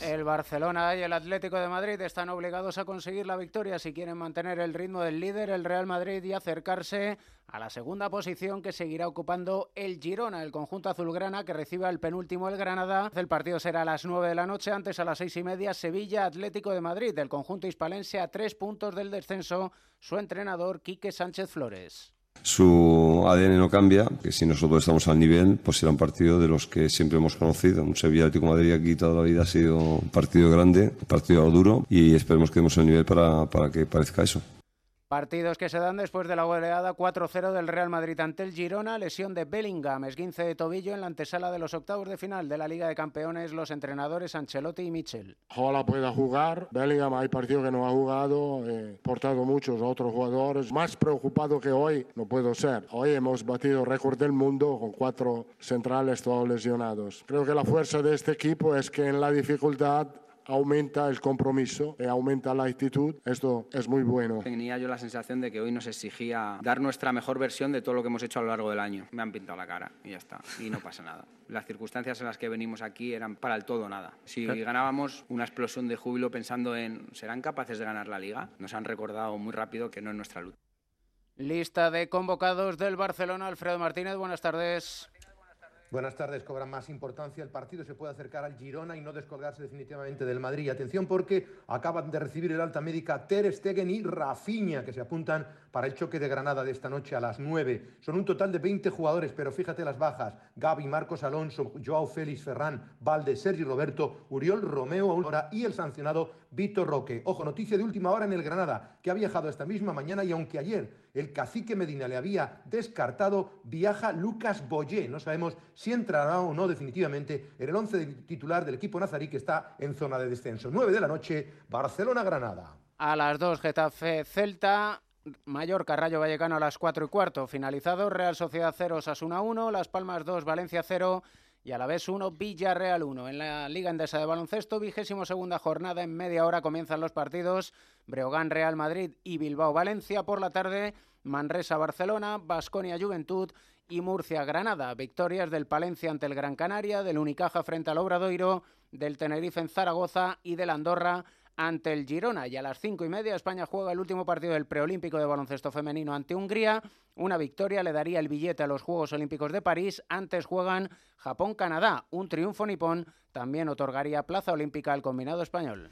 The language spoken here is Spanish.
El Barcelona y el Atlético de Madrid están obligados a conseguir la victoria si quieren mantener el ritmo del líder, el Real Madrid, y acercarse a la segunda posición que seguirá ocupando el Girona, el conjunto azulgrana que recibe al penúltimo el Granada. El partido será a las 9 de la noche, antes a las seis y media Sevilla Atlético de Madrid, el conjunto hispalense a tres puntos del descenso, su entrenador Quique Sánchez Flores su ADN no cambia, que si nosotros estamos al nivel, pues será un partido de los que siempre hemos conocido. Un Sevilla Atlético Madrid aquí toda la vida ha sido un partido grande, un partido duro y esperemos que demos el nivel para, para que parezca eso. Partidos que se dan después de la goleada 4-0 del Real Madrid ante el Girona, lesión de Bellingham, esguince de tobillo en la antesala de los octavos de final de la Liga de Campeones, los entrenadores Ancelotti y Michel. Ojalá pueda jugar, Bellingham hay partido que no ha jugado, he portado muchos otros jugadores, más preocupado que hoy no puedo ser. Hoy hemos batido récord del mundo con cuatro centrales todos lesionados. Creo que la fuerza de este equipo es que en la dificultad aumenta el compromiso, y aumenta la actitud. Esto es muy bueno. Tenía yo la sensación de que hoy nos exigía dar nuestra mejor versión de todo lo que hemos hecho a lo largo del año. Me han pintado la cara y ya está. Y no pasa nada. Las circunstancias en las que venimos aquí eran para el todo nada. Si ganábamos una explosión de júbilo pensando en ¿serán capaces de ganar la liga? Nos han recordado muy rápido que no es nuestra lucha. Lista de convocados del Barcelona. Alfredo Martínez, buenas tardes. Buenas tardes. Cobra más importancia. El partido se puede acercar al Girona y no descolgarse definitivamente del Madrid. Atención porque acaban de recibir el alta médica Ter Stegen y Rafinha, que se apuntan para el choque de Granada de esta noche a las 9. Son un total de 20 jugadores, pero fíjate las bajas. Gaby, Marcos Alonso, Joao Félix, Ferran, Valde, Sergi Roberto, Uriol Romeo Aurora y el sancionado Víctor Roque. Ojo, noticia de última hora en el Granada, que ha viajado esta misma mañana y aunque ayer el cacique Medina le había descartado, viaja Lucas Boyé. No sabemos entrará o no definitivamente en el once titular del equipo nazarí que está en zona de descenso. 9 de la noche, Barcelona-Granada. A las 2, Getafe Celta. Mallorca, Rayo Vallecano a las 4 y cuarto. Finalizado, Real Sociedad 0, Sasuna 1, Las Palmas 2, Valencia 0 y a la vez 1, Villarreal 1. En la Liga Endesa de Baloncesto, vigésimo segunda jornada, en media hora comienzan los partidos Breogán, Real Madrid y Bilbao, Valencia. Por la tarde, Manresa, Barcelona, Basconia, Juventud y Murcia, Granada. Victorias del Palencia ante el Gran Canaria, del Unicaja frente al Obradoiro, del Tenerife en Zaragoza y del Andorra ante el Girona. Y a las cinco y media España juega el último partido del preolímpico de baloncesto femenino ante Hungría. Una victoria le daría el billete a los Juegos Olímpicos de París. Antes juegan Japón-Canadá. Un triunfo nipón también otorgaría plaza olímpica al combinado español.